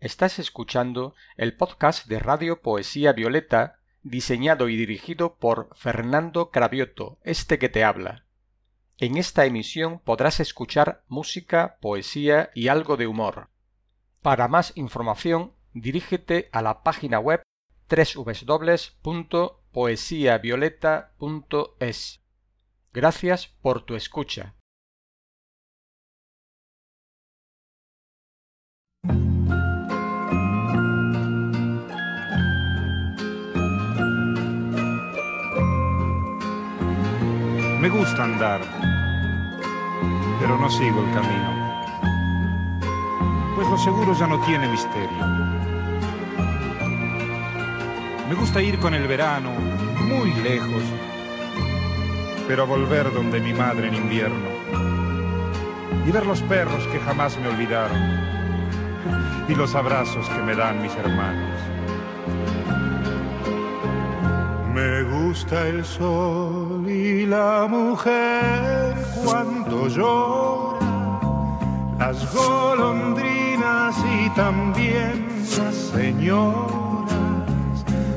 Estás escuchando el podcast de Radio Poesía Violeta, diseñado y dirigido por Fernando Cravioto, este que te habla. En esta emisión podrás escuchar música, poesía y algo de humor. Para más información, dirígete a la página web www.poesiavioleta.es. Gracias por tu escucha. Me gusta andar, pero no sigo el camino, pues lo seguro ya no tiene misterio. Me gusta ir con el verano muy lejos, pero volver donde mi madre en invierno y ver los perros que jamás me olvidaron y los abrazos que me dan mis hermanos. Me gusta el sol la mujer cuando llora, las golondrinas y también las señoras,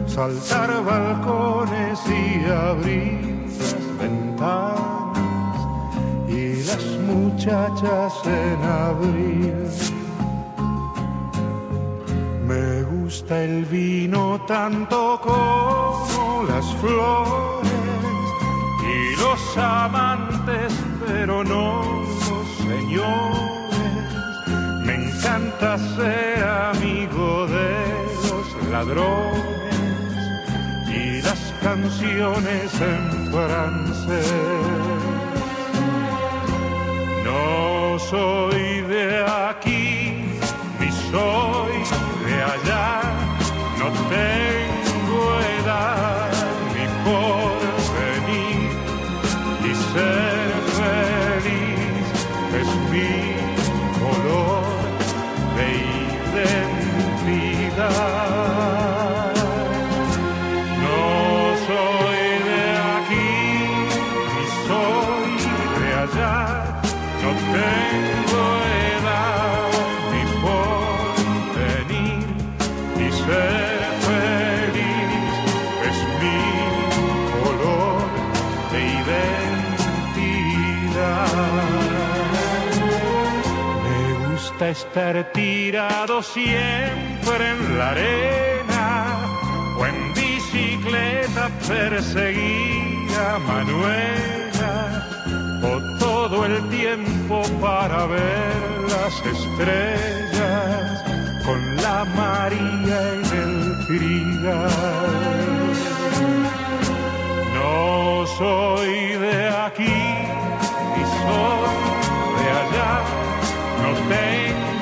saltar balcones y abrir las ventanas y las muchachas en abril. Gusta el vino tanto como las flores y los amantes, pero no los señores. Me encanta ser amigo de los ladrones y las canciones en francés. No soy estar tirado siempre en la arena o en bicicleta perseguir a Manuela o todo el tiempo para ver las estrellas con la María en el trigal. No soy de aquí ni soy de allá, no tengo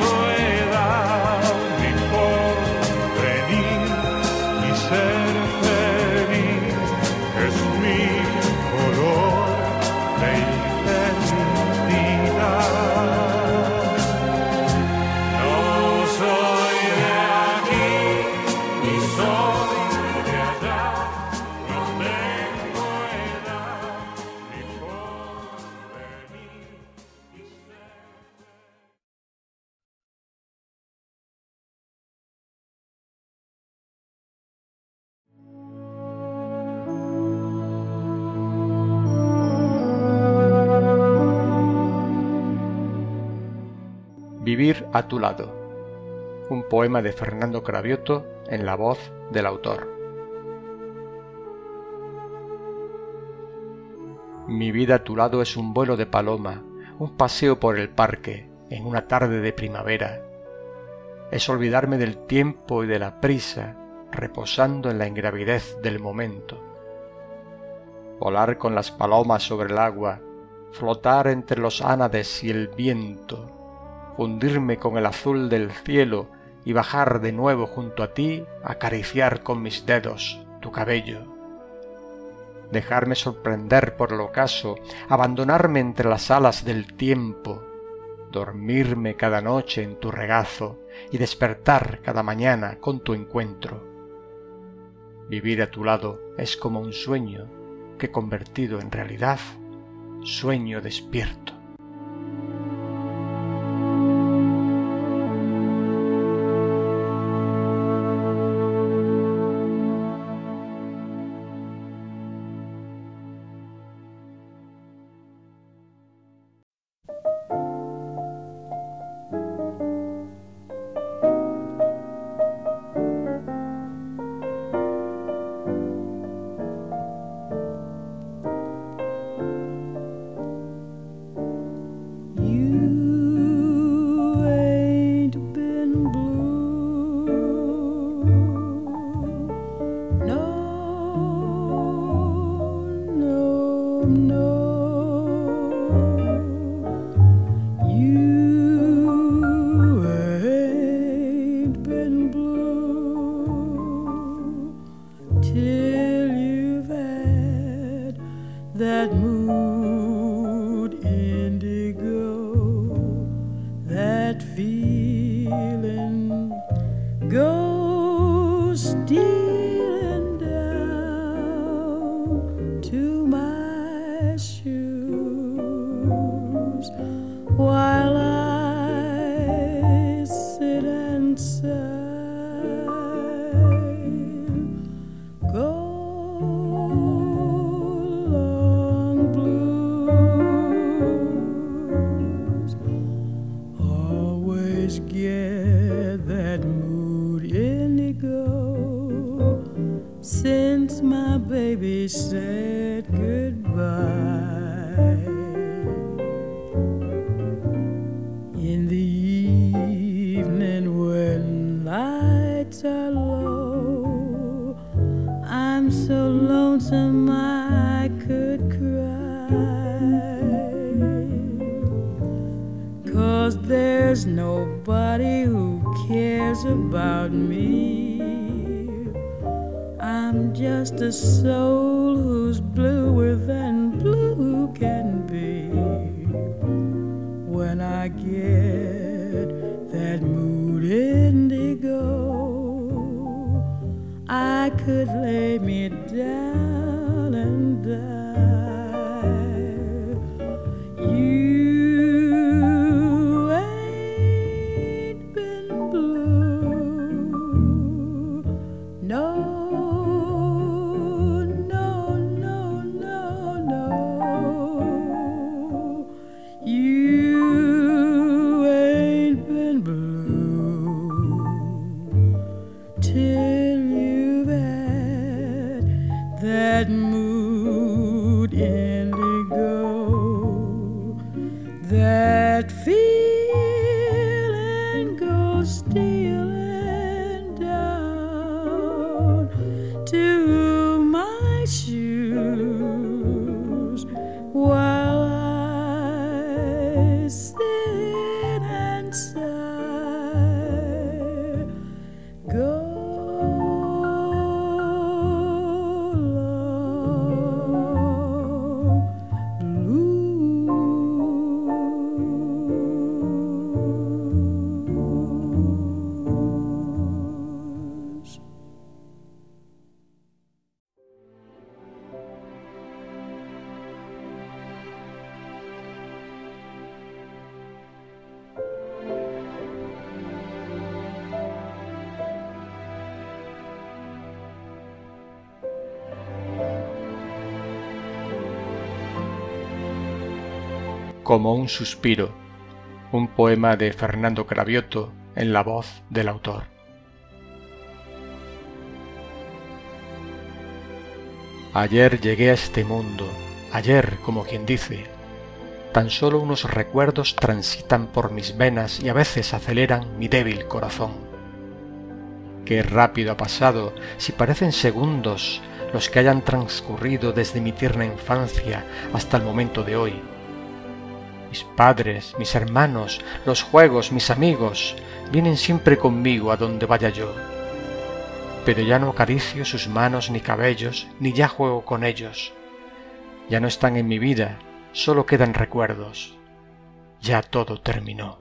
Vivir a tu lado. Un poema de Fernando Cravioto en la voz del autor. Mi vida a tu lado es un vuelo de paloma, un paseo por el parque, en una tarde de primavera. Es olvidarme del tiempo y de la prisa, reposando en la ingravidez del momento. Volar con las palomas sobre el agua, flotar entre los ánades y el viento, fundirme con el azul del cielo y bajar de nuevo junto a ti, acariciar con mis dedos tu cabello. Dejarme sorprender por el ocaso, abandonarme entre las alas del tiempo, dormirme cada noche en tu regazo y despertar cada mañana con tu encuentro. Vivir a tu lado es como un sueño que convertido en realidad, sueño despierto. No. Como un suspiro, un poema de Fernando Cravioto en la voz del autor. Ayer llegué a este mundo, ayer como quien dice, tan solo unos recuerdos transitan por mis venas y a veces aceleran mi débil corazón. Qué rápido ha pasado, si parecen segundos los que hayan transcurrido desde mi tierna infancia hasta el momento de hoy mis padres, mis hermanos, los juegos, mis amigos, vienen siempre conmigo a donde vaya yo. Pero ya no acaricio sus manos ni cabellos, ni ya juego con ellos. Ya no están en mi vida, solo quedan recuerdos. Ya todo terminó.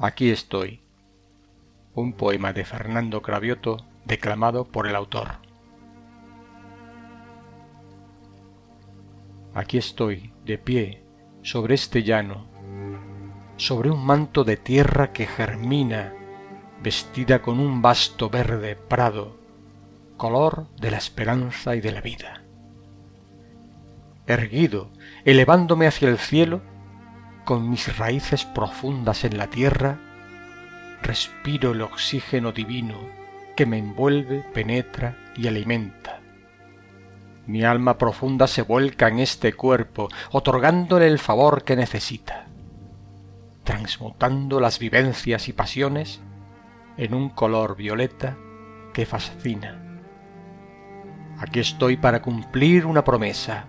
Aquí estoy. Un poema de Fernando Cravioto declamado por el autor. Aquí estoy, de pie, sobre este llano, sobre un manto de tierra que germina, vestida con un vasto verde prado, color de la esperanza y de la vida. Erguido, elevándome hacia el cielo, con mis raíces profundas en la tierra, respiro el oxígeno divino que me envuelve, penetra y alimenta. Mi alma profunda se vuelca en este cuerpo, otorgándole el favor que necesita, transmutando las vivencias y pasiones en un color violeta que fascina. Aquí estoy para cumplir una promesa,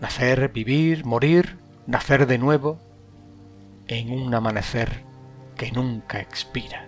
nacer, vivir, morir, nacer de nuevo, en un amanecer que nunca expira.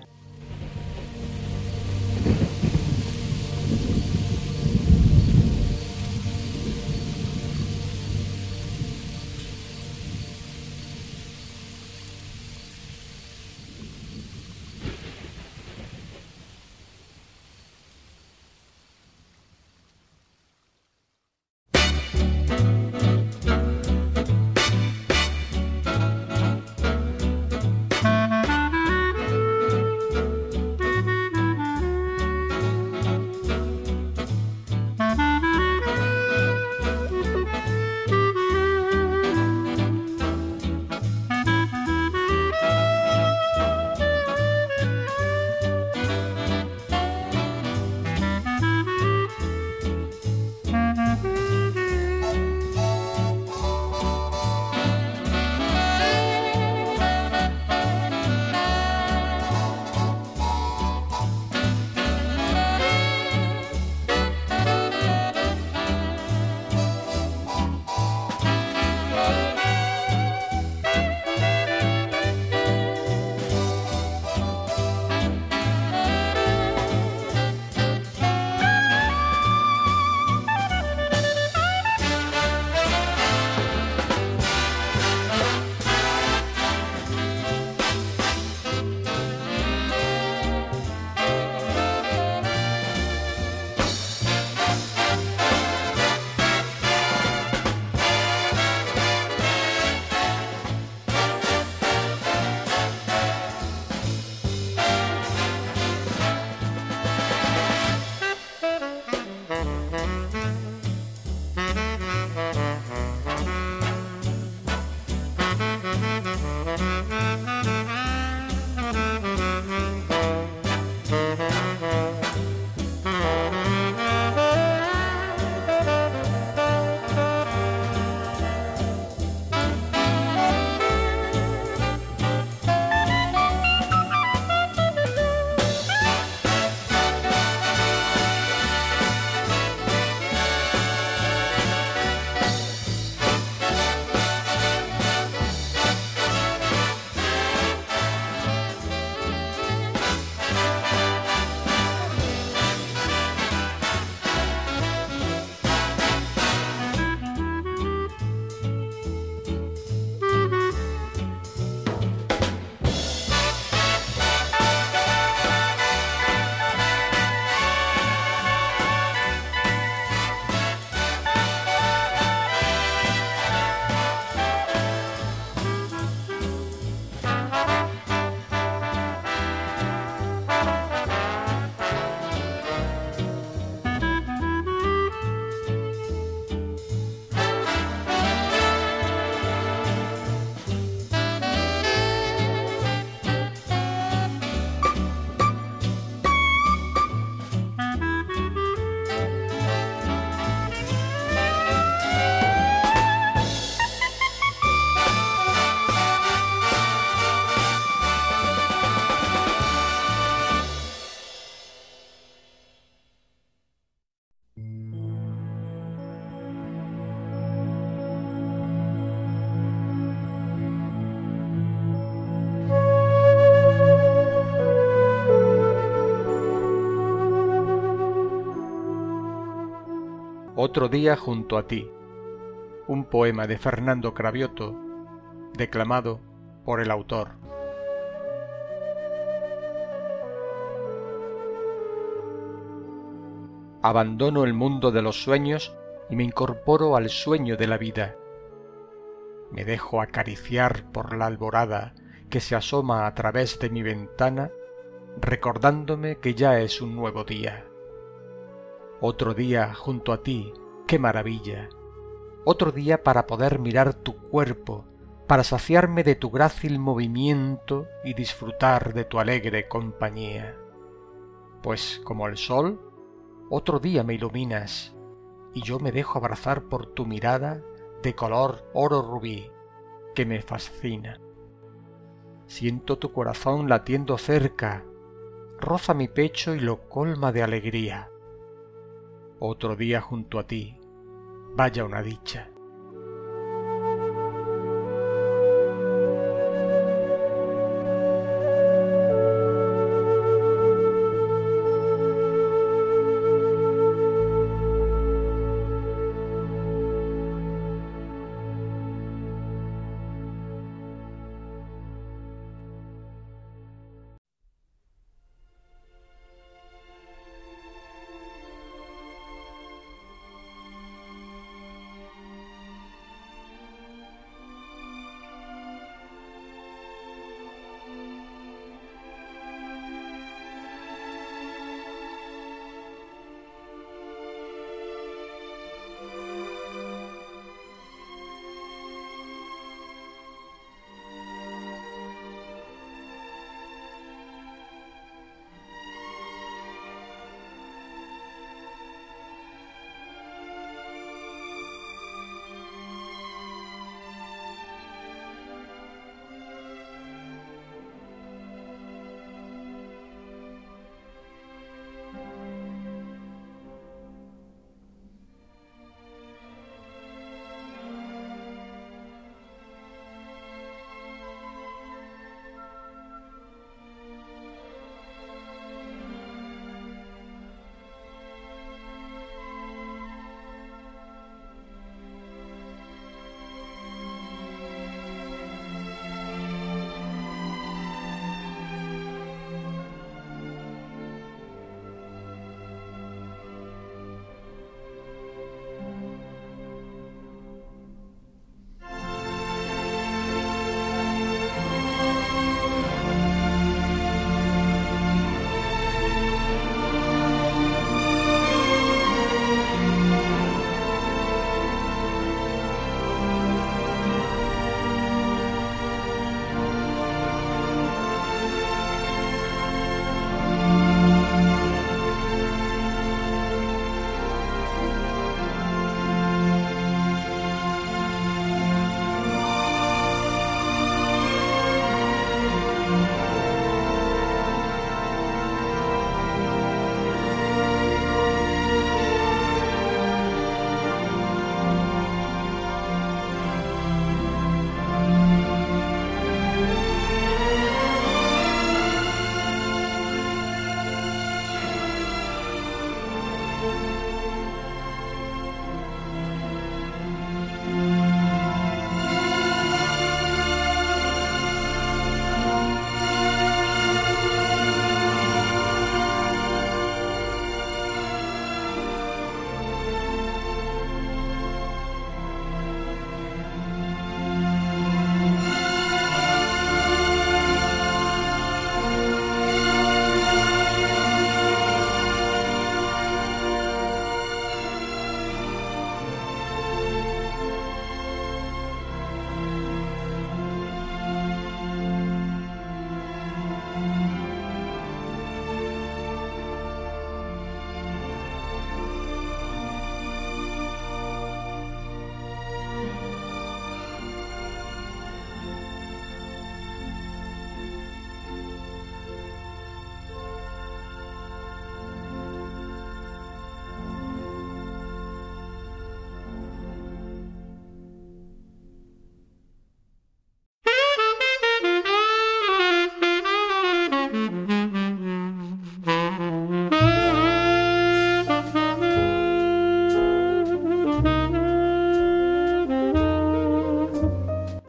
Otro día junto a ti. Un poema de Fernando Cravioto, declamado por el autor. Abandono el mundo de los sueños y me incorporo al sueño de la vida. Me dejo acariciar por la alborada que se asoma a través de mi ventana, recordándome que ya es un nuevo día. Otro día junto a ti, qué maravilla. Otro día para poder mirar tu cuerpo, para saciarme de tu grácil movimiento y disfrutar de tu alegre compañía. Pues como el sol, otro día me iluminas, y yo me dejo abrazar por tu mirada de color oro rubí, que me fascina. Siento tu corazón latiendo cerca, roza mi pecho y lo colma de alegría. Otro día junto a ti, vaya una dicha.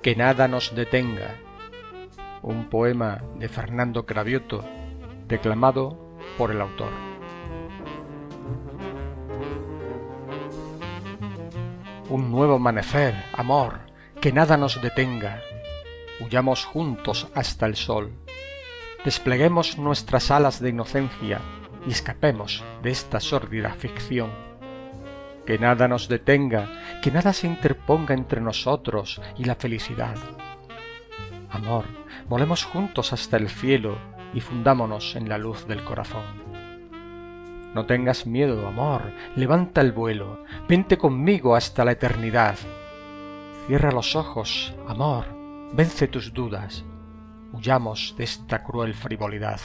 Que nada nos detenga. Un poema de Fernando Cravioto, declamado por el autor. Un nuevo amanecer, amor, que nada nos detenga. Huyamos juntos hasta el sol. Despleguemos nuestras alas de inocencia y escapemos de esta sórdida ficción. Que nada nos detenga, que nada se interponga entre nosotros y la felicidad. Amor, volemos juntos hasta el cielo y fundámonos en la luz del corazón. No tengas miedo, amor, levanta el vuelo, vente conmigo hasta la eternidad. Cierra los ojos, amor, vence tus dudas, huyamos de esta cruel frivolidad.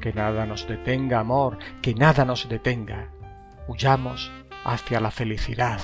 Que nada nos detenga, amor, que nada nos detenga. Huyamos hacia la felicidad.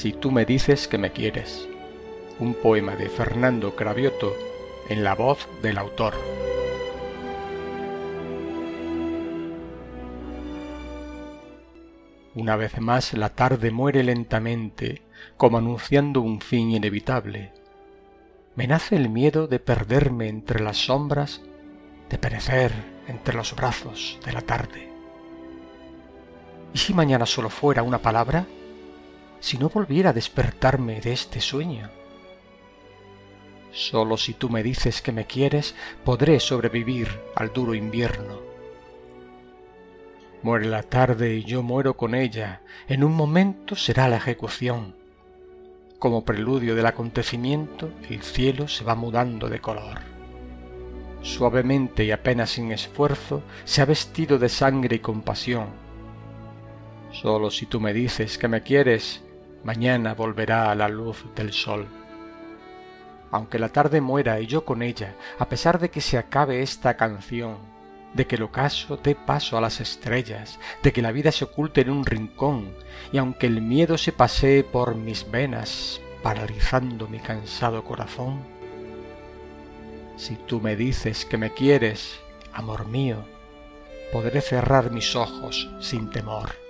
Si tú me dices que me quieres. Un poema de Fernando Cravioto en la voz del autor. Una vez más la tarde muere lentamente, como anunciando un fin inevitable. Me nace el miedo de perderme entre las sombras, de perecer entre los brazos de la tarde. ¿Y si mañana solo fuera una palabra? Si no volviera a despertarme de este sueño. Solo si tú me dices que me quieres, podré sobrevivir al duro invierno. Muere la tarde y yo muero con ella. En un momento será la ejecución. Como preludio del acontecimiento, el cielo se va mudando de color. Suavemente y apenas sin esfuerzo, se ha vestido de sangre y compasión. Solo si tú me dices que me quieres, mañana volverá a la luz del sol. Aunque la tarde muera y yo con ella, a pesar de que se acabe esta canción, de que el ocaso dé paso a las estrellas, de que la vida se oculte en un rincón, y aunque el miedo se pasee por mis venas, paralizando mi cansado corazón, si tú me dices que me quieres, amor mío, podré cerrar mis ojos sin temor.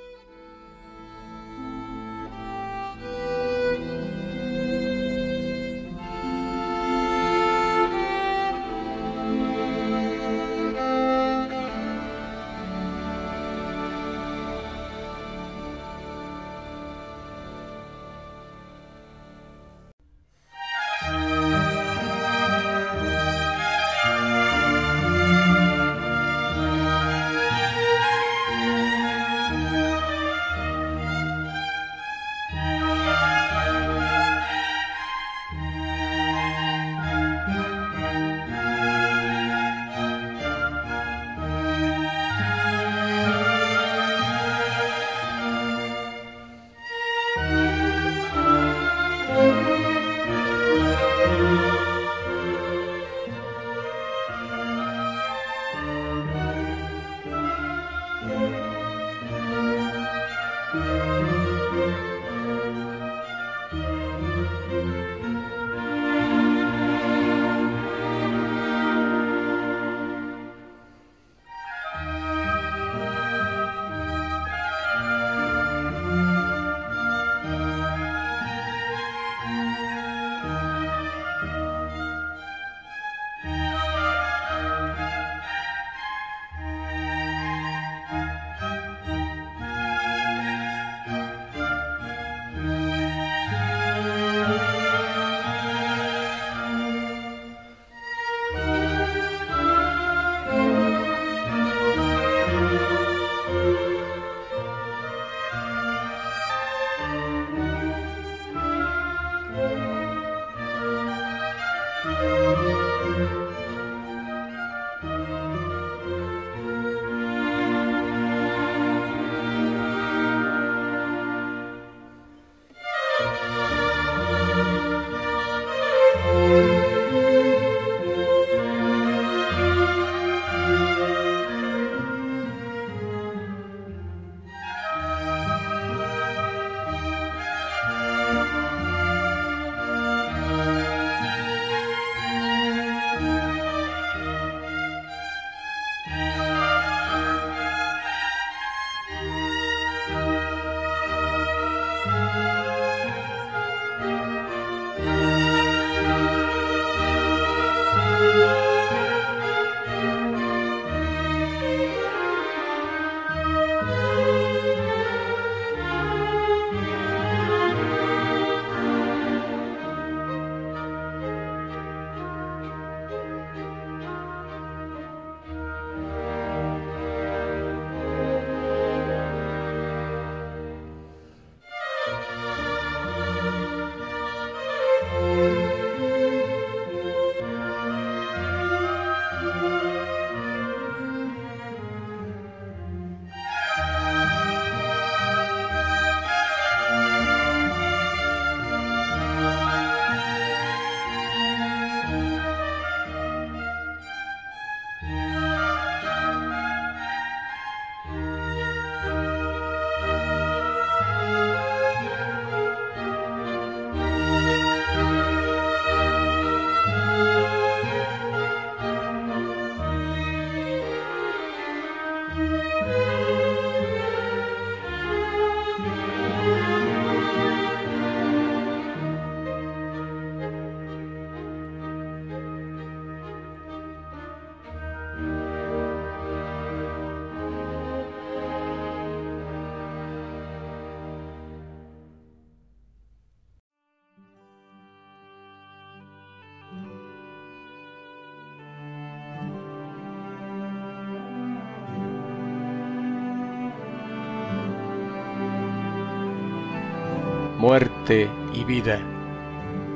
Muerte y vida.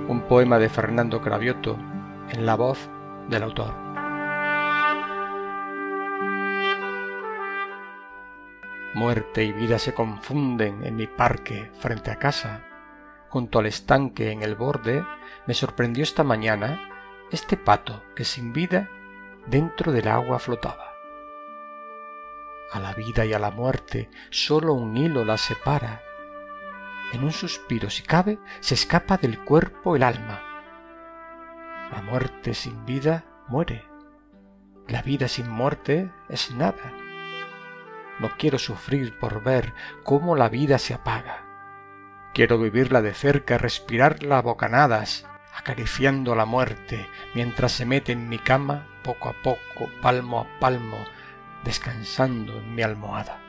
Un poema de Fernando Cravioto en la voz del autor. Muerte y vida se confunden en mi parque frente a casa. Junto al estanque en el borde me sorprendió esta mañana este pato que sin vida dentro del agua flotaba. A la vida y a la muerte solo un hilo la separa. En un suspiro, si cabe, se escapa del cuerpo el alma. La muerte sin vida muere. La vida sin muerte es nada. No quiero sufrir por ver cómo la vida se apaga. Quiero vivirla de cerca, respirarla a bocanadas, acariciando la muerte mientras se mete en mi cama poco a poco, palmo a palmo, descansando en mi almohada.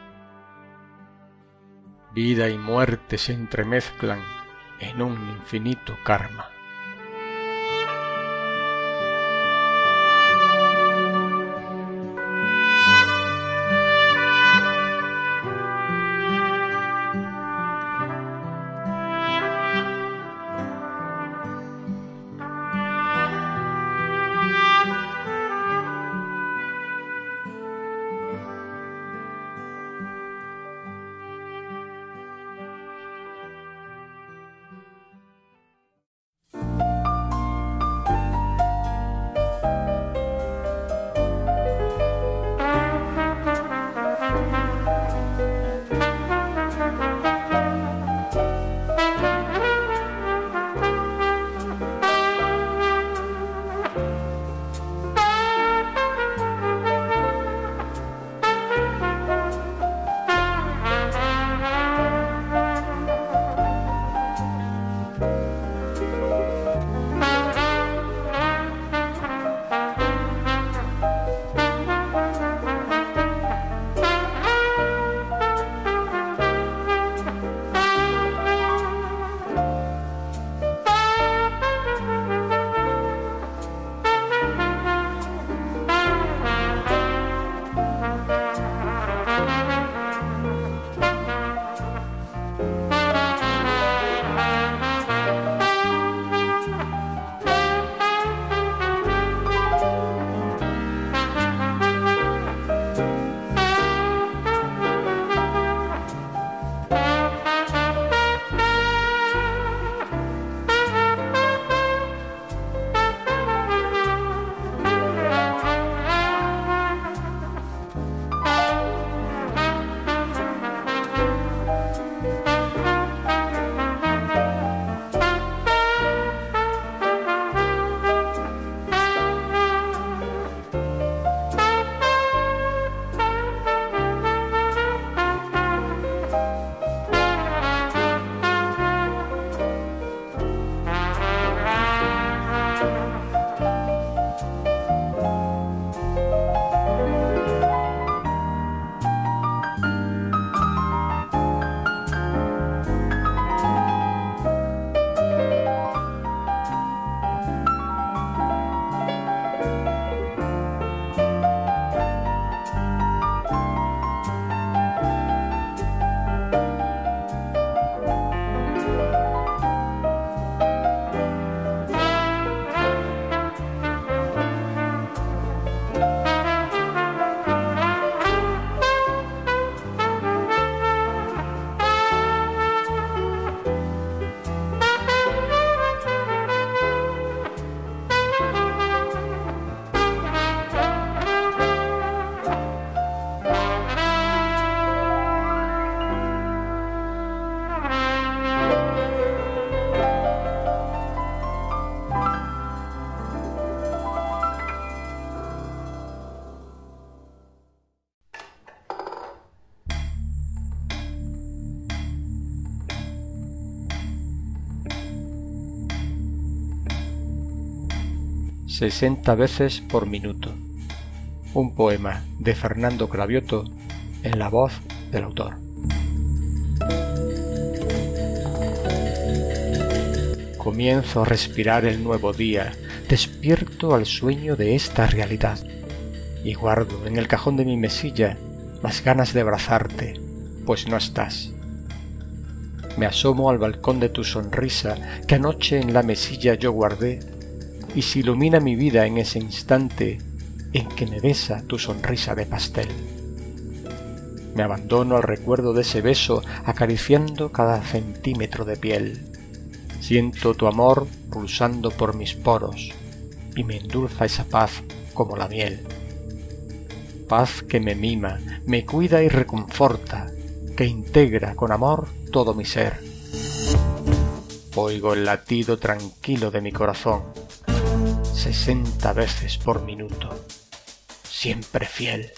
Vida y muerte se entremezclan en un infinito karma. Sesenta veces por minuto. Un poema de Fernando Cravioto en la voz del autor. Comienzo a respirar el nuevo día, despierto al sueño de esta realidad y guardo en el cajón de mi mesilla las ganas de abrazarte, pues no estás. Me asomo al balcón de tu sonrisa que anoche en la mesilla yo guardé y se ilumina mi vida en ese instante en que me besa tu sonrisa de pastel. Me abandono al recuerdo de ese beso acariciando cada centímetro de piel. Siento tu amor pulsando por mis poros y me endulza esa paz como la miel. Paz que me mima, me cuida y reconforta, que integra con amor todo mi ser. Oigo el latido tranquilo de mi corazón, sesenta veces por minuto, siempre fiel.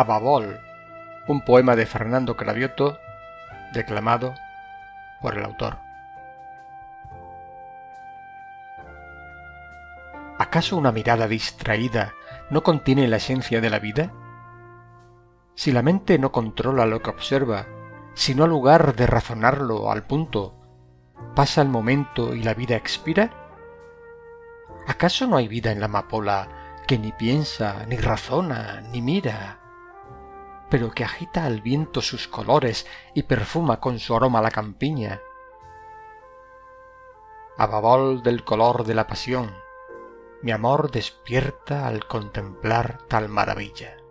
Ababol, un poema de Fernando Cravioto, declamado por el autor. ¿Acaso una mirada distraída no contiene la esencia de la vida? Si la mente no controla lo que observa, si no ha lugar de razonarlo al punto, pasa el momento y la vida expira? ¿Acaso no hay vida en la amapola que ni piensa, ni razona, ni mira, pero que agita al viento sus colores y perfuma con su aroma la campiña? Ababol del color de la pasión, mi amor despierta al contemplar tal maravilla.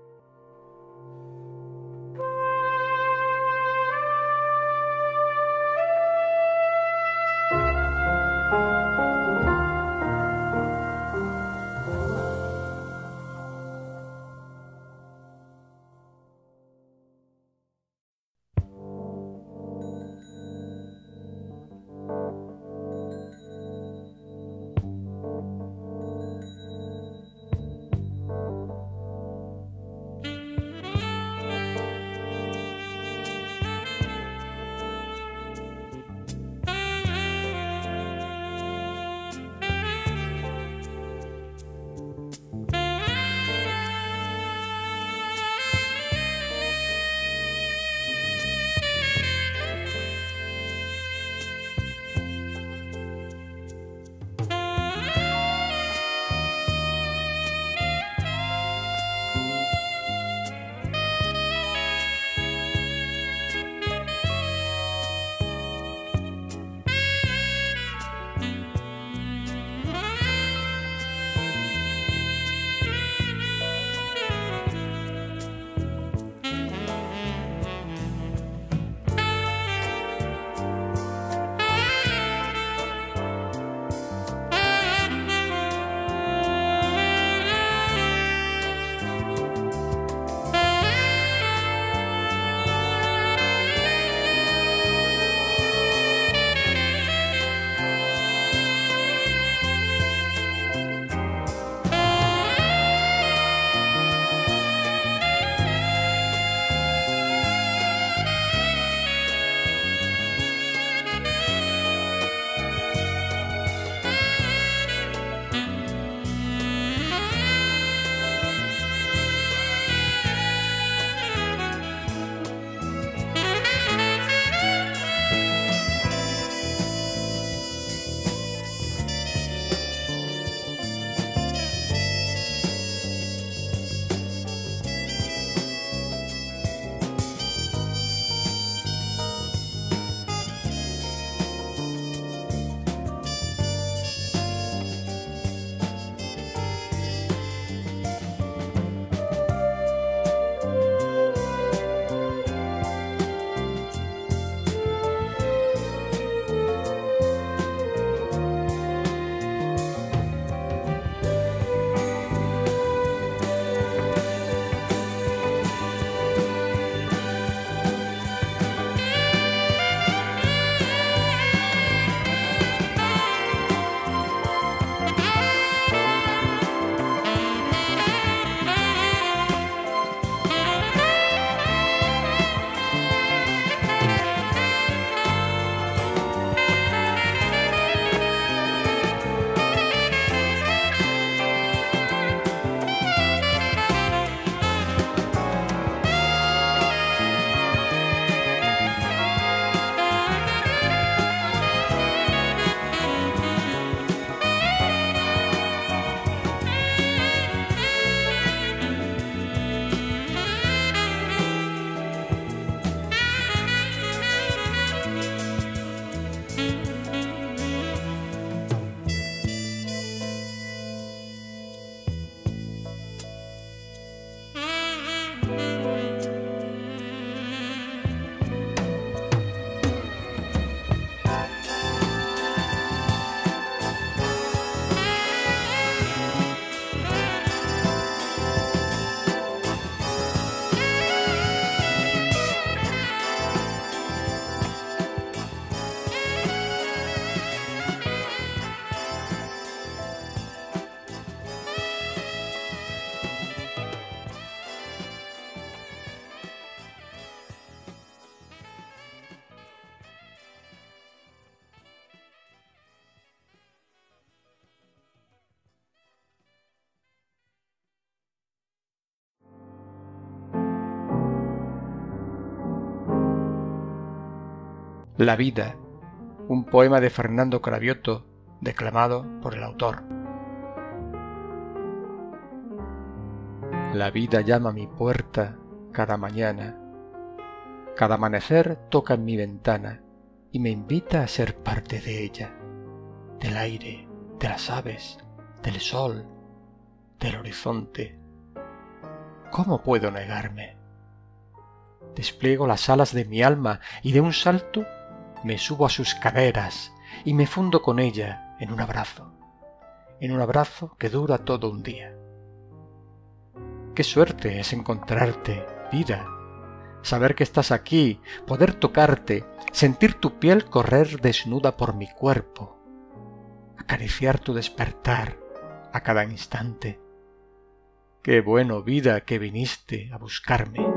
La vida, un poema de Fernando Cravioto, declamado por el autor. La vida llama a mi puerta cada mañana. Cada amanecer toca en mi ventana y me invita a ser parte de ella, del aire, de las aves, del sol, del horizonte. ¿Cómo puedo negarme? Despliego las alas de mi alma y de un salto me subo a sus caderas y me fundo con ella en un abrazo, en un abrazo que dura todo un día. Qué suerte es encontrarte, vida, saber que estás aquí, poder tocarte, sentir tu piel correr desnuda por mi cuerpo, acariciar tu despertar a cada instante. Qué bueno, vida, que viniste a buscarme.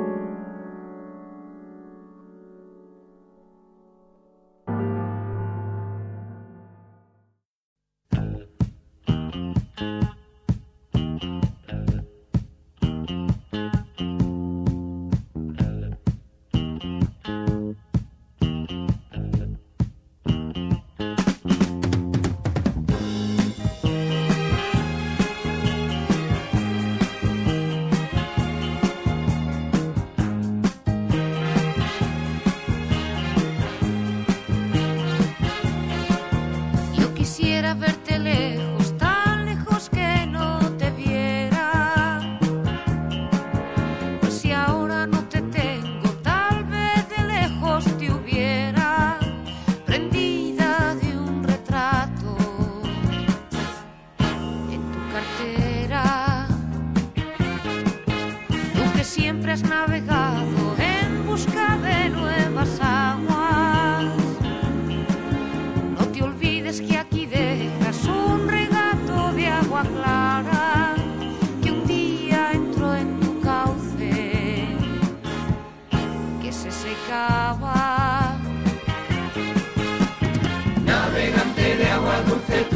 navegante de agua dulce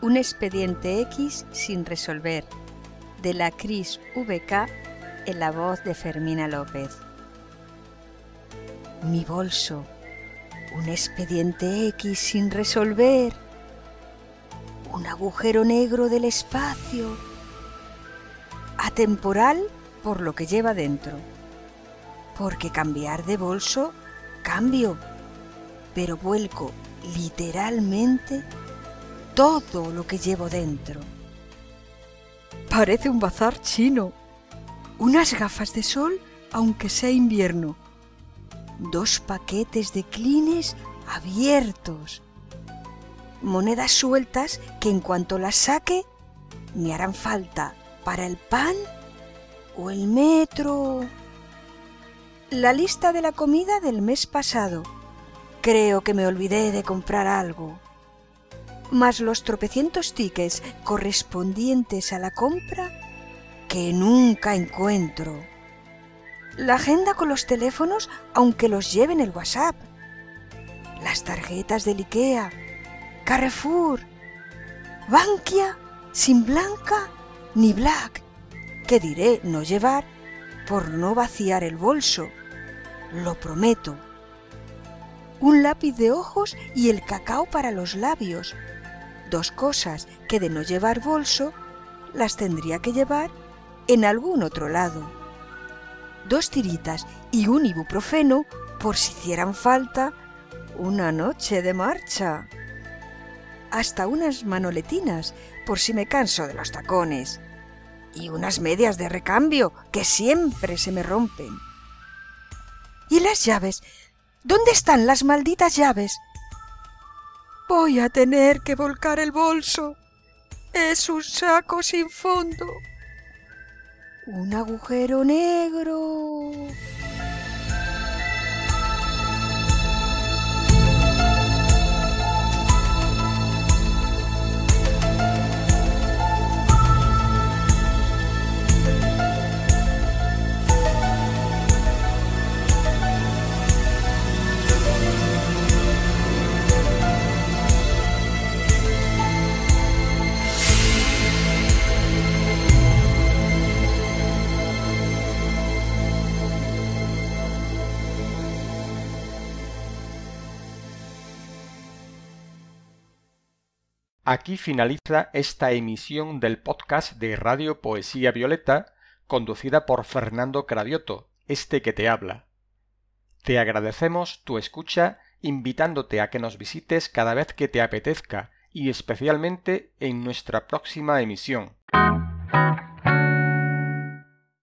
Un expediente X sin resolver, de la Cris VK en la voz de Fermina López. Mi bolso, un expediente X sin resolver, un agujero negro del espacio, atemporal por lo que lleva dentro, porque cambiar de bolso, cambio, pero vuelco literalmente todo lo que llevo dentro. Parece un bazar chino. Unas gafas de sol, aunque sea invierno. Dos paquetes de clines abiertos. Monedas sueltas que en cuanto las saque me harán falta para el pan o el metro. La lista de la comida del mes pasado. Creo que me olvidé de comprar algo. Más los tropecientos tickets correspondientes a la compra que nunca encuentro. La agenda con los teléfonos, aunque los lleven el WhatsApp. Las tarjetas del IKEA, Carrefour, Bankia, sin blanca ni black, que diré no llevar por no vaciar el bolso. Lo prometo. Un lápiz de ojos y el cacao para los labios. Dos cosas que de no llevar bolso las tendría que llevar en algún otro lado. Dos tiritas y un ibuprofeno por si hicieran falta una noche de marcha. Hasta unas manoletinas por si me canso de los tacones. Y unas medias de recambio que siempre se me rompen. ¿Y las llaves? ¿Dónde están las malditas llaves? Voy a tener que volcar el bolso. Es un saco sin fondo. Un agujero negro. Aquí finaliza esta emisión del podcast de Radio Poesía Violeta, conducida por Fernando Cravioto, este que te habla. Te agradecemos tu escucha invitándote a que nos visites cada vez que te apetezca y especialmente en nuestra próxima emisión.